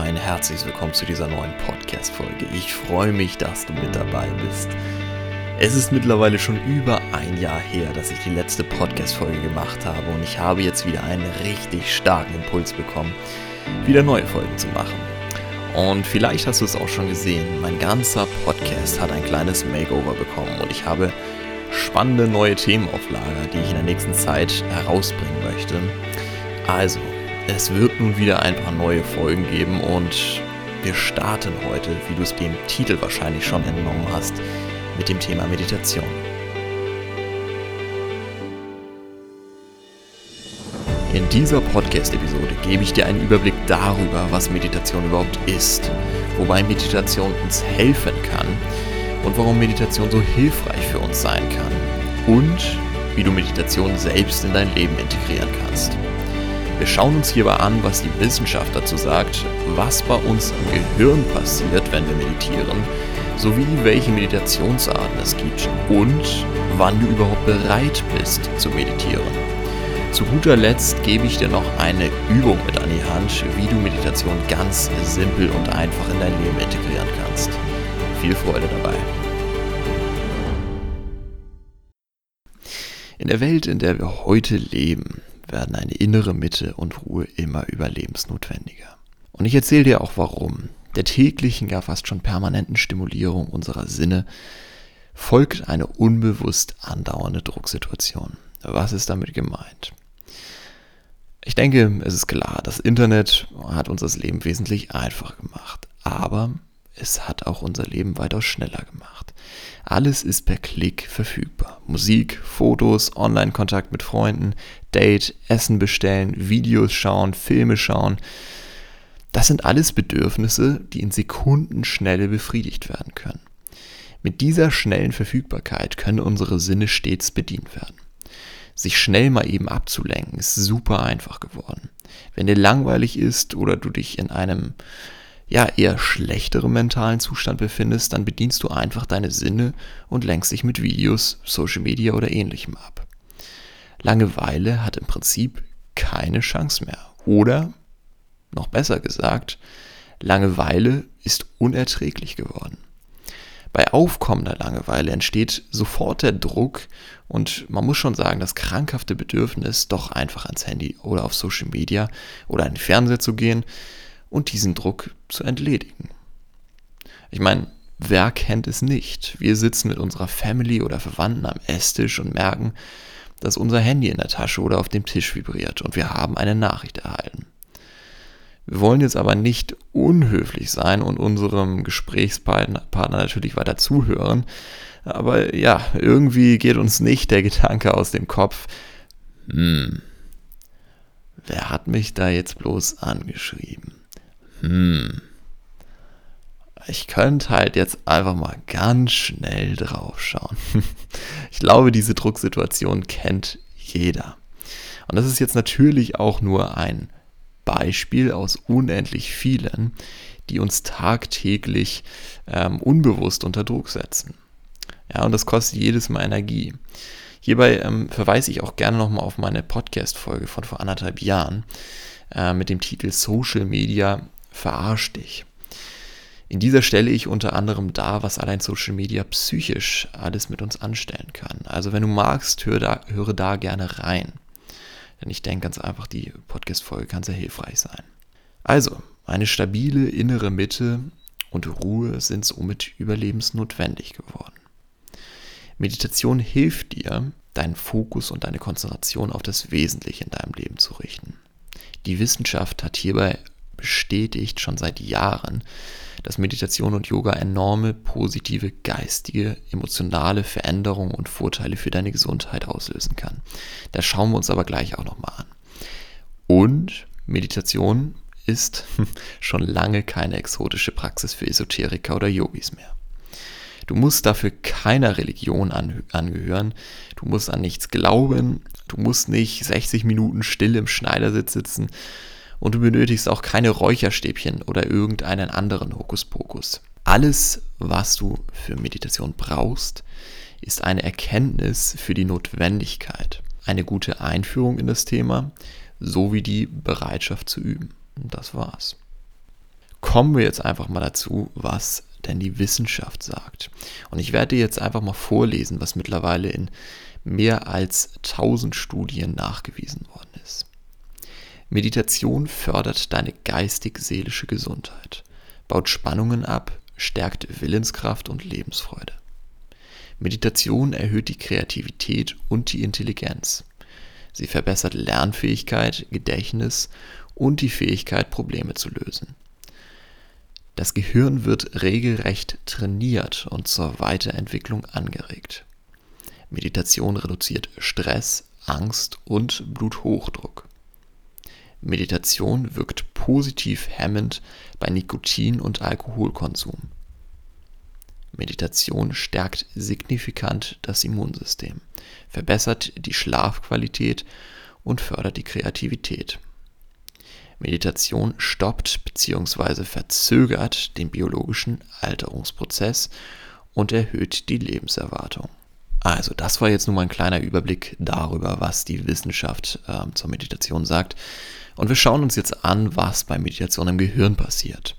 ein herzliches Willkommen zu dieser neuen Podcast-Folge. Ich freue mich, dass du mit dabei bist. Es ist mittlerweile schon über ein Jahr her, dass ich die letzte Podcast-Folge gemacht habe und ich habe jetzt wieder einen richtig starken Impuls bekommen, wieder neue Folgen zu machen. Und vielleicht hast du es auch schon gesehen, mein ganzer Podcast hat ein kleines Makeover bekommen und ich habe spannende neue Themen auf Lager, die ich in der nächsten Zeit herausbringen möchte. Also, es wird nun wieder ein paar neue Folgen geben und wir starten heute, wie du es dem Titel wahrscheinlich schon entnommen hast, mit dem Thema Meditation. In dieser Podcast-Episode gebe ich dir einen Überblick darüber, was Meditation überhaupt ist, wobei Meditation uns helfen kann und warum Meditation so hilfreich für uns sein kann und wie du Meditation selbst in dein Leben integrieren kannst. Wir schauen uns hierbei an, was die Wissenschaft dazu sagt, was bei uns im Gehirn passiert, wenn wir meditieren, sowie welche Meditationsarten es gibt und wann du überhaupt bereit bist zu meditieren. Zu guter Letzt gebe ich dir noch eine Übung mit an die Hand, wie du Meditation ganz simpel und einfach in dein Leben integrieren kannst. Viel Freude dabei. In der Welt, in der wir heute leben, werden eine innere Mitte und Ruhe immer überlebensnotwendiger. Und ich erzähle dir auch warum. Der täglichen, ja fast schon permanenten Stimulierung unserer Sinne folgt eine unbewusst andauernde Drucksituation. Was ist damit gemeint? Ich denke, es ist klar, das Internet hat uns das Leben wesentlich einfach gemacht. Aber es hat auch unser Leben weitaus schneller gemacht. Alles ist per Klick verfügbar. Musik, Fotos, Online-Kontakt mit Freunden, Date, Essen bestellen, Videos schauen, Filme schauen. Das sind alles Bedürfnisse, die in Sekundenschnelle befriedigt werden können. Mit dieser schnellen Verfügbarkeit können unsere Sinne stets bedient werden. Sich schnell mal eben abzulenken ist super einfach geworden. Wenn dir langweilig ist oder du dich in einem ja, eher schlechteren mentalen Zustand befindest, dann bedienst du einfach deine Sinne und lenkst dich mit Videos, Social Media oder ähnlichem ab. Langeweile hat im Prinzip keine Chance mehr. Oder, noch besser gesagt, Langeweile ist unerträglich geworden. Bei aufkommender Langeweile entsteht sofort der Druck und man muss schon sagen, das krankhafte Bedürfnis, doch einfach ans Handy oder auf Social Media oder an den Fernseher zu gehen, und diesen Druck zu entledigen. Ich meine, wer kennt es nicht? Wir sitzen mit unserer Family oder Verwandten am Esstisch und merken, dass unser Handy in der Tasche oder auf dem Tisch vibriert und wir haben eine Nachricht erhalten. Wir wollen jetzt aber nicht unhöflich sein und unserem Gesprächspartner natürlich weiter zuhören, aber ja, irgendwie geht uns nicht der Gedanke aus dem Kopf, hm, wer hat mich da jetzt bloß angeschrieben? Hm, ich könnte halt jetzt einfach mal ganz schnell drauf schauen. ich glaube, diese Drucksituation kennt jeder. Und das ist jetzt natürlich auch nur ein Beispiel aus unendlich vielen, die uns tagtäglich ähm, unbewusst unter Druck setzen. Ja, und das kostet jedes Mal Energie. Hierbei ähm, verweise ich auch gerne nochmal auf meine Podcast-Folge von vor anderthalb Jahren äh, mit dem Titel Social Media verarsch dich. In dieser stelle ich unter anderem dar, was allein Social Media psychisch alles mit uns anstellen kann. Also wenn du magst, höre da, höre da gerne rein. Denn ich denke ganz einfach, die Podcast-Folge kann sehr hilfreich sein. Also, eine stabile innere Mitte und Ruhe sind somit überlebensnotwendig geworden. Meditation hilft dir, deinen Fokus und deine Konzentration auf das Wesentliche in deinem Leben zu richten. Die Wissenschaft hat hierbei bestätigt schon seit Jahren, dass Meditation und Yoga enorme positive geistige, emotionale Veränderungen und Vorteile für deine Gesundheit auslösen kann. Das schauen wir uns aber gleich auch nochmal an. Und Meditation ist schon lange keine exotische Praxis für Esoteriker oder Yogis mehr. Du musst dafür keiner Religion angehören, du musst an nichts glauben, du musst nicht 60 Minuten still im Schneidersitz sitzen, und du benötigst auch keine Räucherstäbchen oder irgendeinen anderen Hokuspokus. Alles, was du für Meditation brauchst, ist eine Erkenntnis für die Notwendigkeit, eine gute Einführung in das Thema sowie die Bereitschaft zu üben. Und das war's. kommen wir jetzt einfach mal dazu, was denn die Wissenschaft sagt. Und ich werde dir jetzt einfach mal vorlesen, was mittlerweile in mehr als 1000 Studien nachgewiesen worden ist. Meditation fördert deine geistig-seelische Gesundheit, baut Spannungen ab, stärkt Willenskraft und Lebensfreude. Meditation erhöht die Kreativität und die Intelligenz. Sie verbessert Lernfähigkeit, Gedächtnis und die Fähigkeit, Probleme zu lösen. Das Gehirn wird regelrecht trainiert und zur Weiterentwicklung angeregt. Meditation reduziert Stress, Angst und Bluthochdruck. Meditation wirkt positiv hemmend bei Nikotin- und Alkoholkonsum. Meditation stärkt signifikant das Immunsystem, verbessert die Schlafqualität und fördert die Kreativität. Meditation stoppt bzw. verzögert den biologischen Alterungsprozess und erhöht die Lebenserwartung. Also, das war jetzt nur mal ein kleiner Überblick darüber, was die Wissenschaft äh, zur Meditation sagt. Und wir schauen uns jetzt an, was bei Meditation im Gehirn passiert.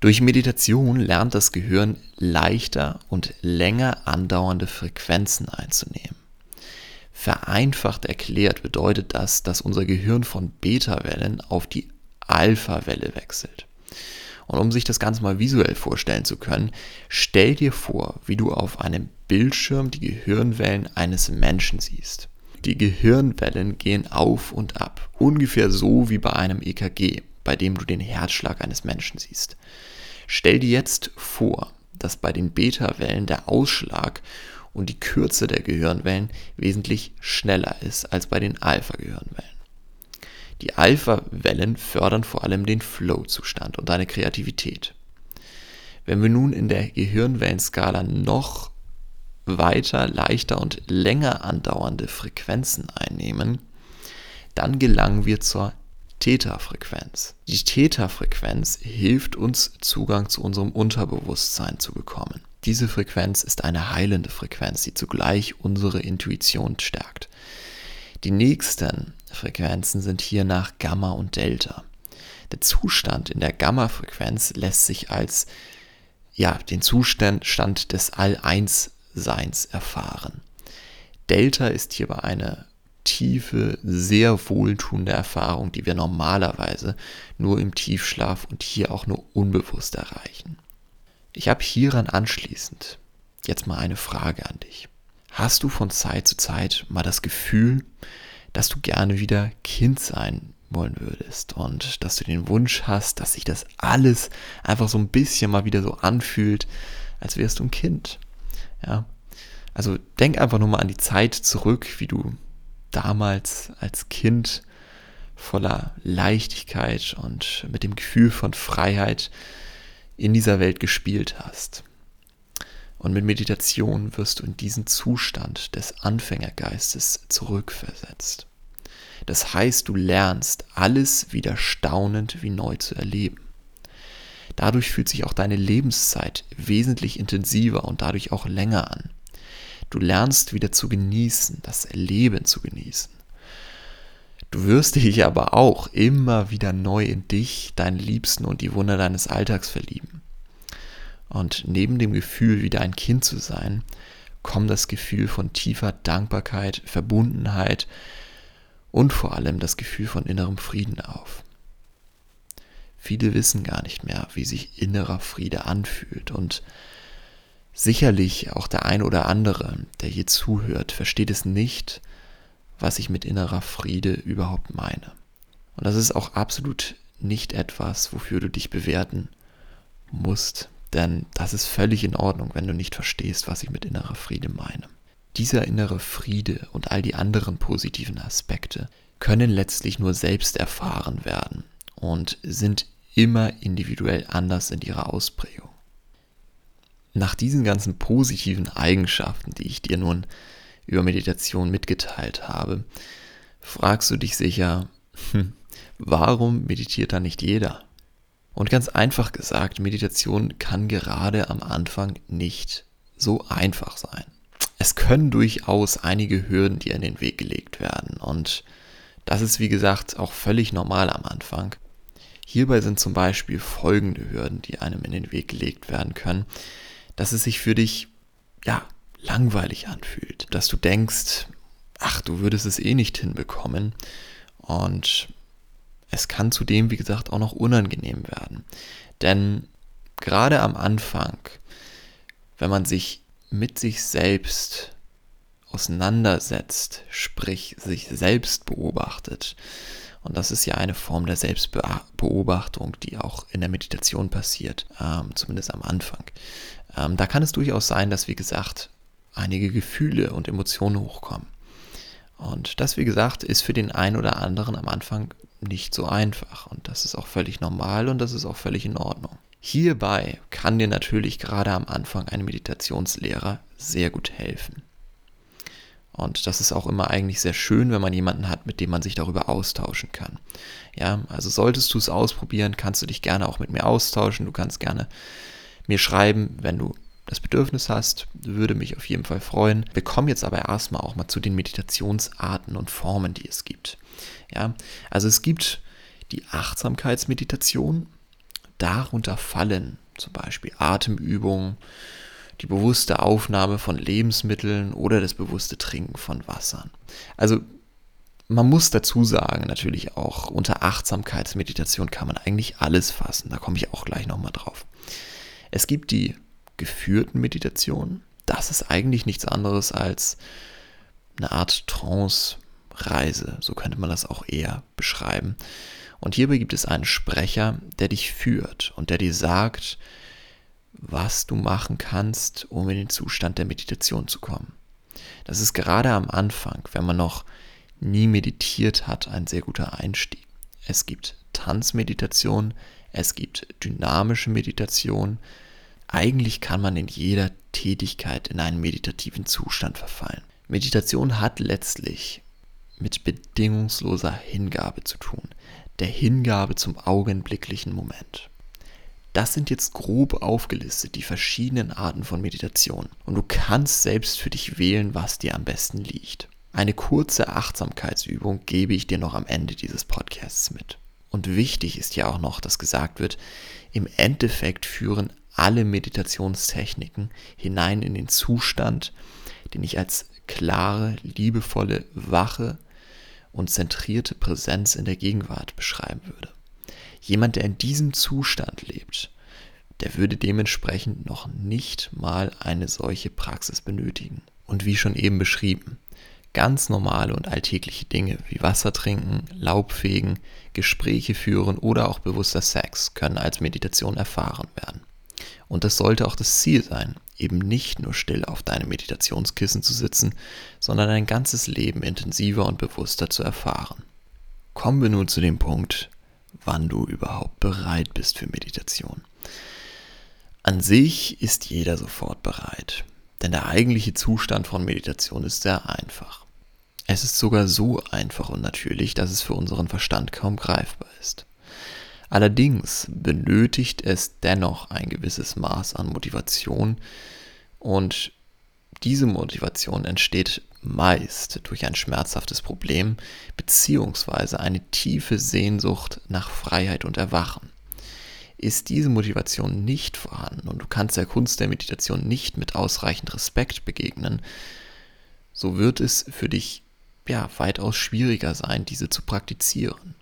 Durch Meditation lernt das Gehirn leichter und länger andauernde Frequenzen einzunehmen. Vereinfacht erklärt bedeutet das, dass unser Gehirn von Beta-Wellen auf die Alpha-Welle wechselt. Und um sich das Ganze mal visuell vorstellen zu können, stell dir vor, wie du auf einem Bildschirm die Gehirnwellen eines Menschen siehst. Die Gehirnwellen gehen auf und ab, ungefähr so wie bei einem EKG, bei dem du den Herzschlag eines Menschen siehst. Stell dir jetzt vor, dass bei den Beta-Wellen der Ausschlag und die Kürze der Gehirnwellen wesentlich schneller ist als bei den Alpha-Gehirnwellen. Die Alpha-Wellen fördern vor allem den Flow-Zustand und deine Kreativität. Wenn wir nun in der Gehirnwellenskala noch weiter, leichter und länger andauernde Frequenzen einnehmen, dann gelangen wir zur Theta-Frequenz. Die Theta-Frequenz hilft uns, Zugang zu unserem Unterbewusstsein zu bekommen. Diese Frequenz ist eine heilende Frequenz, die zugleich unsere Intuition stärkt. Die nächsten Frequenzen sind hier nach Gamma und Delta. Der Zustand in der Gamma-Frequenz lässt sich als ja, den Zustand des All-Eins-Seins erfahren. Delta ist hierbei eine tiefe, sehr wohltuende Erfahrung, die wir normalerweise nur im Tiefschlaf und hier auch nur unbewusst erreichen. Ich habe hieran anschließend jetzt mal eine Frage an dich. Hast du von Zeit zu Zeit mal das Gefühl, dass du gerne wieder Kind sein wollen würdest und dass du den Wunsch hast, dass sich das alles einfach so ein bisschen mal wieder so anfühlt, als wärst du ein Kind? Ja. Also denk einfach nur mal an die Zeit zurück, wie du damals als Kind voller Leichtigkeit und mit dem Gefühl von Freiheit in dieser Welt gespielt hast. Und mit Meditation wirst du in diesen Zustand des Anfängergeistes zurückversetzt. Das heißt, du lernst alles wieder staunend wie neu zu erleben. Dadurch fühlt sich auch deine Lebenszeit wesentlich intensiver und dadurch auch länger an. Du lernst wieder zu genießen, das Leben zu genießen. Du wirst dich aber auch immer wieder neu in dich, deinen Liebsten und die Wunder deines Alltags verlieben. Und neben dem Gefühl, wieder ein Kind zu sein, kommt das Gefühl von tiefer Dankbarkeit, Verbundenheit und vor allem das Gefühl von innerem Frieden auf. Viele wissen gar nicht mehr, wie sich innerer Friede anfühlt und Sicherlich auch der ein oder andere, der hier zuhört, versteht es nicht, was ich mit innerer Friede überhaupt meine. Und das ist auch absolut nicht etwas, wofür du dich bewerten musst, denn das ist völlig in Ordnung, wenn du nicht verstehst, was ich mit innerer Friede meine. Dieser innere Friede und all die anderen positiven Aspekte können letztlich nur selbst erfahren werden und sind immer individuell anders in ihrer Ausprägung. Nach diesen ganzen positiven Eigenschaften, die ich dir nun über Meditation mitgeteilt habe, fragst du dich sicher, hm, warum meditiert da nicht jeder? Und ganz einfach gesagt, Meditation kann gerade am Anfang nicht so einfach sein. Es können durchaus einige Hürden dir in den Weg gelegt werden und das ist wie gesagt auch völlig normal am Anfang. Hierbei sind zum Beispiel folgende Hürden, die einem in den Weg gelegt werden können, dass es sich für dich, ja, langweilig anfühlt, dass du denkst, ach, du würdest es eh nicht hinbekommen. Und es kann zudem, wie gesagt, auch noch unangenehm werden. Denn gerade am Anfang, wenn man sich mit sich selbst auseinandersetzt, sprich sich selbst beobachtet, und das ist ja eine Form der Selbstbeobachtung, die auch in der Meditation passiert, ähm, zumindest am Anfang. Ähm, da kann es durchaus sein, dass, wie gesagt, einige Gefühle und Emotionen hochkommen. Und das, wie gesagt, ist für den einen oder anderen am Anfang nicht so einfach. Und das ist auch völlig normal und das ist auch völlig in Ordnung. Hierbei kann dir natürlich gerade am Anfang ein Meditationslehrer sehr gut helfen. Und das ist auch immer eigentlich sehr schön, wenn man jemanden hat, mit dem man sich darüber austauschen kann. Ja, also solltest du es ausprobieren, kannst du dich gerne auch mit mir austauschen. Du kannst gerne mir schreiben, wenn du das Bedürfnis hast, würde mich auf jeden Fall freuen. Wir kommen jetzt aber erstmal auch mal zu den Meditationsarten und Formen, die es gibt. Ja, also es gibt die Achtsamkeitsmeditation. Darunter fallen zum Beispiel Atemübungen, die bewusste Aufnahme von Lebensmitteln oder das bewusste Trinken von Wassern. Also man muss dazu sagen, natürlich auch unter Achtsamkeitsmeditation kann man eigentlich alles fassen. Da komme ich auch gleich nochmal drauf. Es gibt die geführten Meditationen. Das ist eigentlich nichts anderes als eine Art Trance-Reise. So könnte man das auch eher beschreiben. Und hierbei gibt es einen Sprecher, der dich führt und der dir sagt, was du machen kannst, um in den Zustand der Meditation zu kommen. Das ist gerade am Anfang, wenn man noch nie meditiert hat, ein sehr guter Einstieg. Es gibt Tanzmeditation, es gibt dynamische Meditation. Eigentlich kann man in jeder Tätigkeit in einen meditativen Zustand verfallen. Meditation hat letztlich mit bedingungsloser Hingabe zu tun, der Hingabe zum augenblicklichen Moment. Das sind jetzt grob aufgelistet die verschiedenen Arten von Meditation. Und du kannst selbst für dich wählen, was dir am besten liegt. Eine kurze Achtsamkeitsübung gebe ich dir noch am Ende dieses Podcasts mit. Und wichtig ist ja auch noch, dass gesagt wird, im Endeffekt führen alle Meditationstechniken hinein in den Zustand, den ich als klare, liebevolle, wache und zentrierte Präsenz in der Gegenwart beschreiben würde. Jemand, der in diesem Zustand lebt, der würde dementsprechend noch nicht mal eine solche Praxis benötigen. Und wie schon eben beschrieben, ganz normale und alltägliche Dinge wie Wasser trinken, Laubfegen, Gespräche führen oder auch bewusster Sex können als Meditation erfahren werden. Und das sollte auch das Ziel sein, eben nicht nur still auf deinem Meditationskissen zu sitzen, sondern ein ganzes Leben intensiver und bewusster zu erfahren. Kommen wir nun zu dem Punkt, wann du überhaupt bereit bist für Meditation. An sich ist jeder sofort bereit, denn der eigentliche Zustand von Meditation ist sehr einfach. Es ist sogar so einfach und natürlich, dass es für unseren Verstand kaum greifbar ist. Allerdings benötigt es dennoch ein gewisses Maß an Motivation und diese Motivation entsteht meist durch ein schmerzhaftes Problem beziehungsweise eine tiefe Sehnsucht nach Freiheit und Erwachen. Ist diese Motivation nicht vorhanden und du kannst der Kunst der Meditation nicht mit ausreichend Respekt begegnen, so wird es für dich ja weitaus schwieriger sein, diese zu praktizieren.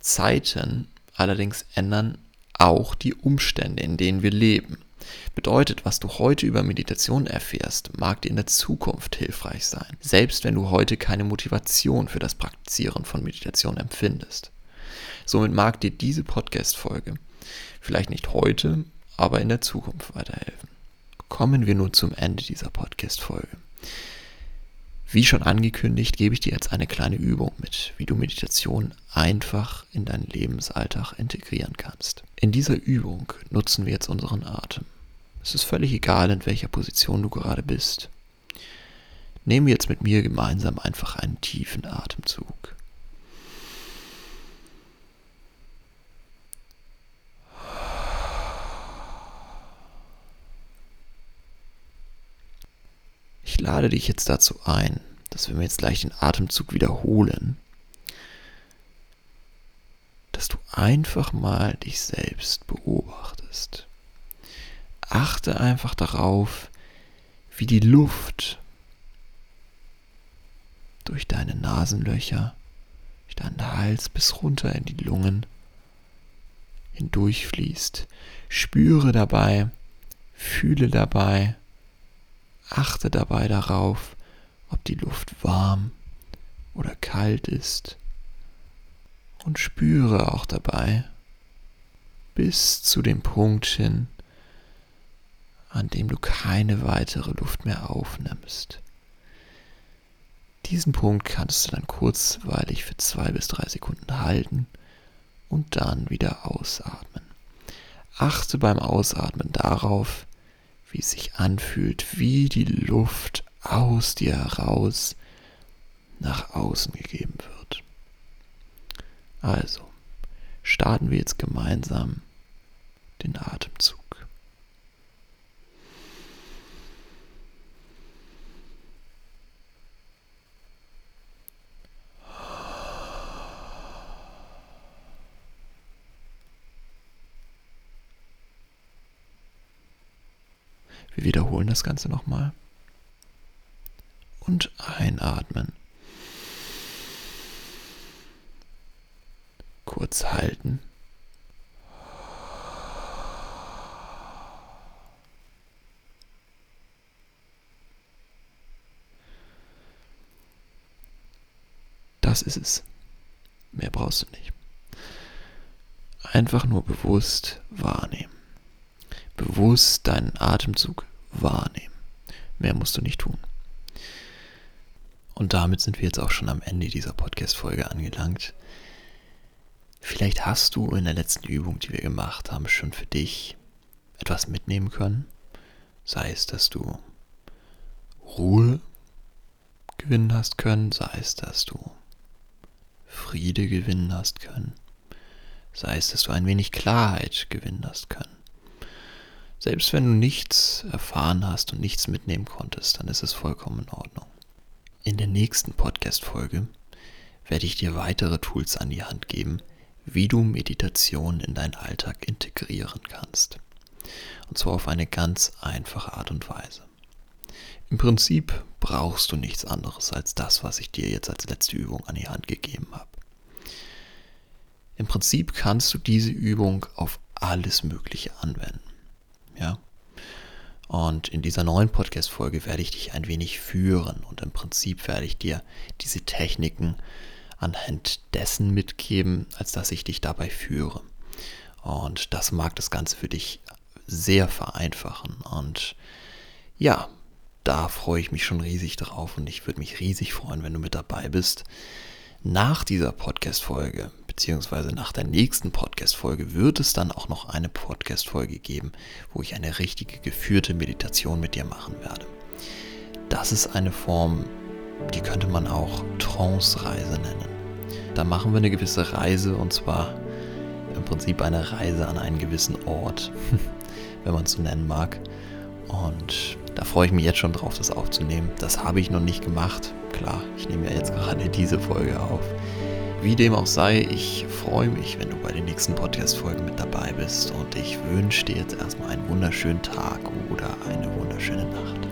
Zeiten allerdings ändern auch die Umstände, in denen wir leben. Bedeutet, was du heute über Meditation erfährst, mag dir in der Zukunft hilfreich sein, selbst wenn du heute keine Motivation für das Praktizieren von Meditation empfindest. Somit mag dir diese Podcast-Folge vielleicht nicht heute, aber in der Zukunft weiterhelfen. Kommen wir nun zum Ende dieser Podcast-Folge. Wie schon angekündigt, gebe ich dir jetzt eine kleine Übung mit, wie du Meditation einfach in deinen Lebensalltag integrieren kannst. In dieser Übung nutzen wir jetzt unseren Atem. Es ist völlig egal, in welcher Position du gerade bist. Nehmen wir jetzt mit mir gemeinsam einfach einen tiefen Atemzug. Ich lade dich jetzt dazu ein, dass wir jetzt gleich den Atemzug wiederholen, dass du einfach mal dich selbst beobachtest. Achte einfach darauf, wie die Luft durch deine Nasenlöcher, durch deinen Hals bis runter in die Lungen hindurchfließt. Spüre dabei, fühle dabei, achte dabei darauf, ob die Luft warm oder kalt ist und spüre auch dabei bis zu dem Punkt hin, an dem du keine weitere Luft mehr aufnimmst. Diesen Punkt kannst du dann kurzweilig für zwei bis drei Sekunden halten und dann wieder ausatmen. Achte beim Ausatmen darauf, wie es sich anfühlt, wie die Luft aus dir heraus nach außen gegeben wird. Also, starten wir jetzt gemeinsam den Atemzug. Wir wiederholen das Ganze nochmal. Und einatmen. Kurz halten. Das ist es. Mehr brauchst du nicht. Einfach nur bewusst wahrnehmen bewusst deinen Atemzug wahrnehmen. Mehr musst du nicht tun. Und damit sind wir jetzt auch schon am Ende dieser Podcast-Folge angelangt. Vielleicht hast du in der letzten Übung, die wir gemacht haben, schon für dich etwas mitnehmen können. Sei es, dass du Ruhe gewinnen hast können, sei es, dass du Friede gewinnen hast können, sei es, dass du ein wenig Klarheit gewinnen hast können. Selbst wenn du nichts erfahren hast und nichts mitnehmen konntest, dann ist es vollkommen in Ordnung. In der nächsten Podcast-Folge werde ich dir weitere Tools an die Hand geben, wie du Meditation in deinen Alltag integrieren kannst. Und zwar auf eine ganz einfache Art und Weise. Im Prinzip brauchst du nichts anderes als das, was ich dir jetzt als letzte Übung an die Hand gegeben habe. Im Prinzip kannst du diese Übung auf alles Mögliche anwenden. Und in dieser neuen Podcast-Folge werde ich dich ein wenig führen und im Prinzip werde ich dir diese Techniken anhand dessen mitgeben, als dass ich dich dabei führe. Und das mag das Ganze für dich sehr vereinfachen. Und ja, da freue ich mich schon riesig drauf und ich würde mich riesig freuen, wenn du mit dabei bist. Nach dieser Podcast-Folge beziehungsweise nach der nächsten Podcast-Folge wird es dann auch noch eine Podcast-Folge geben, wo ich eine richtige geführte Meditation mit dir machen werde. Das ist eine Form, die könnte man auch Trance-Reise nennen. Da machen wir eine gewisse Reise und zwar im Prinzip eine Reise an einen gewissen Ort, wenn man es so nennen mag. Und da freue ich mich jetzt schon drauf, das aufzunehmen. Das habe ich noch nicht gemacht. Klar, ich nehme ja jetzt gerade diese Folge auf. Wie dem auch sei, ich freue mich, wenn du bei den nächsten Podcast-Folgen mit dabei bist und ich wünsche dir jetzt erstmal einen wunderschönen Tag oder eine wunderschöne Nacht.